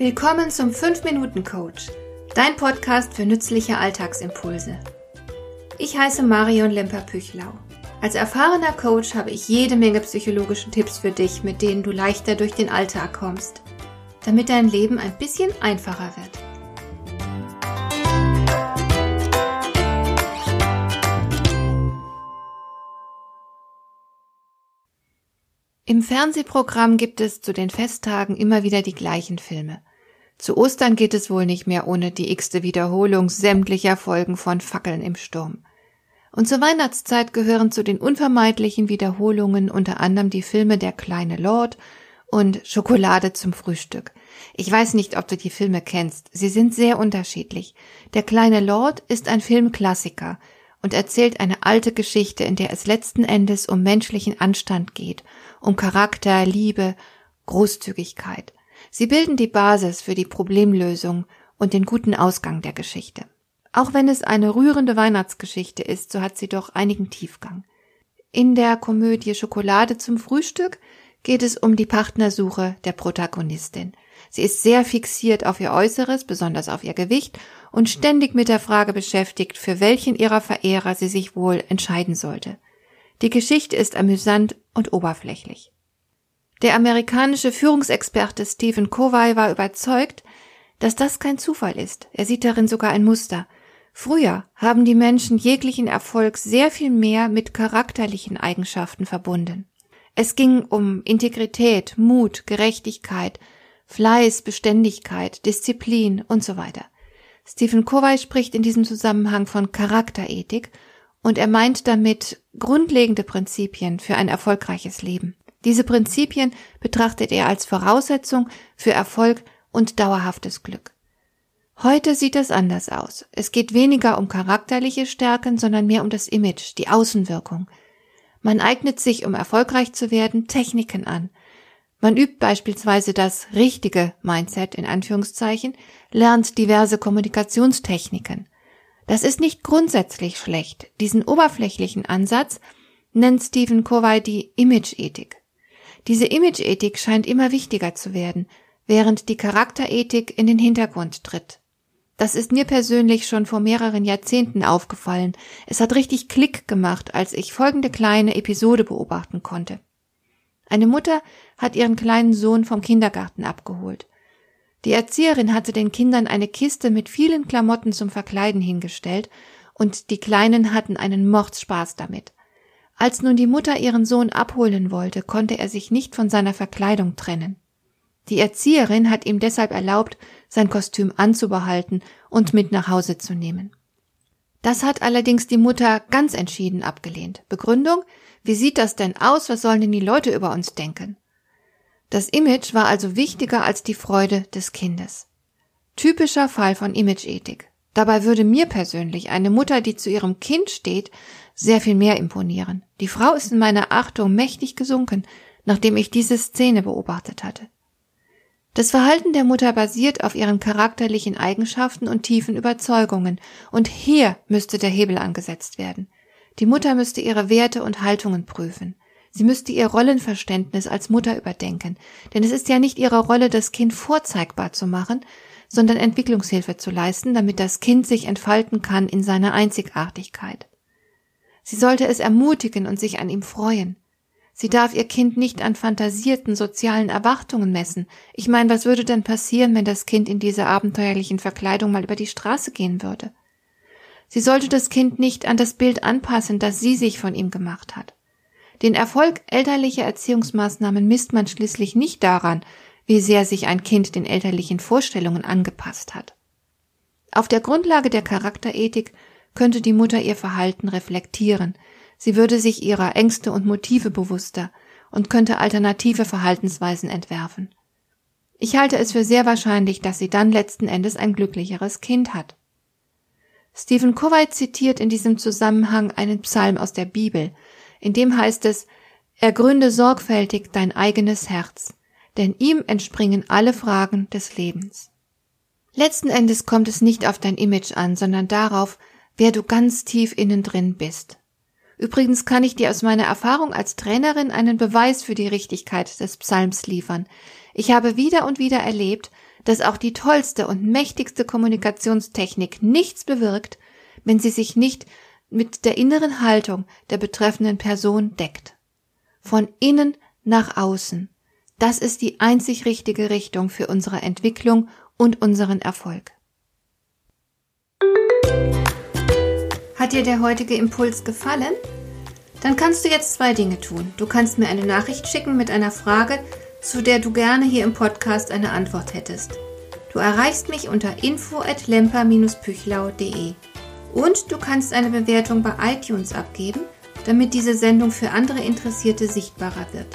Willkommen zum 5-Minuten-Coach, dein Podcast für nützliche Alltagsimpulse. Ich heiße Marion Lemper-Püchlau. Als erfahrener Coach habe ich jede Menge psychologische Tipps für dich, mit denen du leichter durch den Alltag kommst, damit dein Leben ein bisschen einfacher wird. Im Fernsehprogramm gibt es zu den Festtagen immer wieder die gleichen Filme. Zu Ostern geht es wohl nicht mehr ohne die x-te Wiederholung sämtlicher Folgen von Fackeln im Sturm. Und zur Weihnachtszeit gehören zu den unvermeidlichen Wiederholungen unter anderem die Filme Der kleine Lord und Schokolade zum Frühstück. Ich weiß nicht, ob du die Filme kennst. Sie sind sehr unterschiedlich. Der kleine Lord ist ein Filmklassiker und erzählt eine alte Geschichte, in der es letzten Endes um menschlichen Anstand geht um Charakter, Liebe, Großzügigkeit. Sie bilden die Basis für die Problemlösung und den guten Ausgang der Geschichte. Auch wenn es eine rührende Weihnachtsgeschichte ist, so hat sie doch einigen Tiefgang. In der Komödie Schokolade zum Frühstück geht es um die Partnersuche der Protagonistin. Sie ist sehr fixiert auf ihr Äußeres, besonders auf ihr Gewicht, und ständig mit der Frage beschäftigt, für welchen ihrer Verehrer sie sich wohl entscheiden sollte. Die Geschichte ist amüsant und oberflächlich. Der amerikanische Führungsexperte Stephen Covey war überzeugt, dass das kein Zufall ist. Er sieht darin sogar ein Muster. Früher haben die Menschen jeglichen Erfolg sehr viel mehr mit charakterlichen Eigenschaften verbunden. Es ging um Integrität, Mut, Gerechtigkeit, Fleiß, Beständigkeit, Disziplin und so weiter. Stephen Covey spricht in diesem Zusammenhang von Charakterethik und er meint damit grundlegende Prinzipien für ein erfolgreiches Leben. Diese Prinzipien betrachtet er als Voraussetzung für Erfolg und dauerhaftes Glück. Heute sieht es anders aus. Es geht weniger um charakterliche Stärken, sondern mehr um das Image, die Außenwirkung. Man eignet sich, um erfolgreich zu werden, Techniken an. Man übt beispielsweise das richtige Mindset in Anführungszeichen, lernt diverse Kommunikationstechniken. Das ist nicht grundsätzlich schlecht. Diesen oberflächlichen Ansatz nennt Stephen Covey die Image-Ethik. Diese Image-Ethik scheint immer wichtiger zu werden, während die Charakterethik in den Hintergrund tritt. Das ist mir persönlich schon vor mehreren Jahrzehnten aufgefallen. Es hat richtig Klick gemacht, als ich folgende kleine Episode beobachten konnte. Eine Mutter hat ihren kleinen Sohn vom Kindergarten abgeholt. Die Erzieherin hatte den Kindern eine Kiste mit vielen Klamotten zum Verkleiden hingestellt, und die Kleinen hatten einen Mordspaß damit. Als nun die Mutter ihren Sohn abholen wollte, konnte er sich nicht von seiner Verkleidung trennen. Die Erzieherin hat ihm deshalb erlaubt, sein Kostüm anzubehalten und mit nach Hause zu nehmen. Das hat allerdings die Mutter ganz entschieden abgelehnt. Begründung? Wie sieht das denn aus? Was sollen denn die Leute über uns denken? Das Image war also wichtiger als die Freude des Kindes. Typischer Fall von Imageethik. Dabei würde mir persönlich eine Mutter, die zu ihrem Kind steht, sehr viel mehr imponieren. Die Frau ist in meiner Achtung mächtig gesunken, nachdem ich diese Szene beobachtet hatte. Das Verhalten der Mutter basiert auf ihren charakterlichen Eigenschaften und tiefen Überzeugungen, und hier müsste der Hebel angesetzt werden. Die Mutter müsste ihre Werte und Haltungen prüfen. Sie müsste ihr Rollenverständnis als Mutter überdenken, denn es ist ja nicht ihre Rolle, das Kind vorzeigbar zu machen, sondern Entwicklungshilfe zu leisten, damit das Kind sich entfalten kann in seiner Einzigartigkeit. Sie sollte es ermutigen und sich an ihm freuen. Sie darf ihr Kind nicht an fantasierten sozialen Erwartungen messen. Ich meine, was würde denn passieren, wenn das Kind in dieser abenteuerlichen Verkleidung mal über die Straße gehen würde? Sie sollte das Kind nicht an das Bild anpassen, das sie sich von ihm gemacht hat. Den Erfolg elterlicher Erziehungsmaßnahmen misst man schließlich nicht daran, wie sehr sich ein Kind den elterlichen Vorstellungen angepasst hat. Auf der Grundlage der Charakterethik könnte die Mutter ihr Verhalten reflektieren, sie würde sich ihrer Ängste und Motive bewusster und könnte alternative Verhaltensweisen entwerfen. Ich halte es für sehr wahrscheinlich, dass sie dann letzten Endes ein glücklicheres Kind hat. Stephen Covey zitiert in diesem Zusammenhang einen Psalm aus der Bibel, in dem heißt es, ergründe sorgfältig dein eigenes Herz, denn ihm entspringen alle Fragen des Lebens. Letzten Endes kommt es nicht auf dein Image an, sondern darauf, wer du ganz tief innen drin bist. Übrigens kann ich dir aus meiner Erfahrung als Trainerin einen Beweis für die Richtigkeit des Psalms liefern. Ich habe wieder und wieder erlebt, dass auch die tollste und mächtigste Kommunikationstechnik nichts bewirkt, wenn sie sich nicht mit der inneren Haltung der betreffenden Person deckt. Von innen nach außen. Das ist die einzig richtige Richtung für unsere Entwicklung und unseren Erfolg. Hat dir der heutige Impuls gefallen? Dann kannst du jetzt zwei Dinge tun. Du kannst mir eine Nachricht schicken mit einer Frage, zu der du gerne hier im Podcast eine Antwort hättest. Du erreichst mich unter info@lemper-püchlau.de. Und du kannst eine Bewertung bei iTunes abgeben, damit diese Sendung für andere Interessierte sichtbarer wird.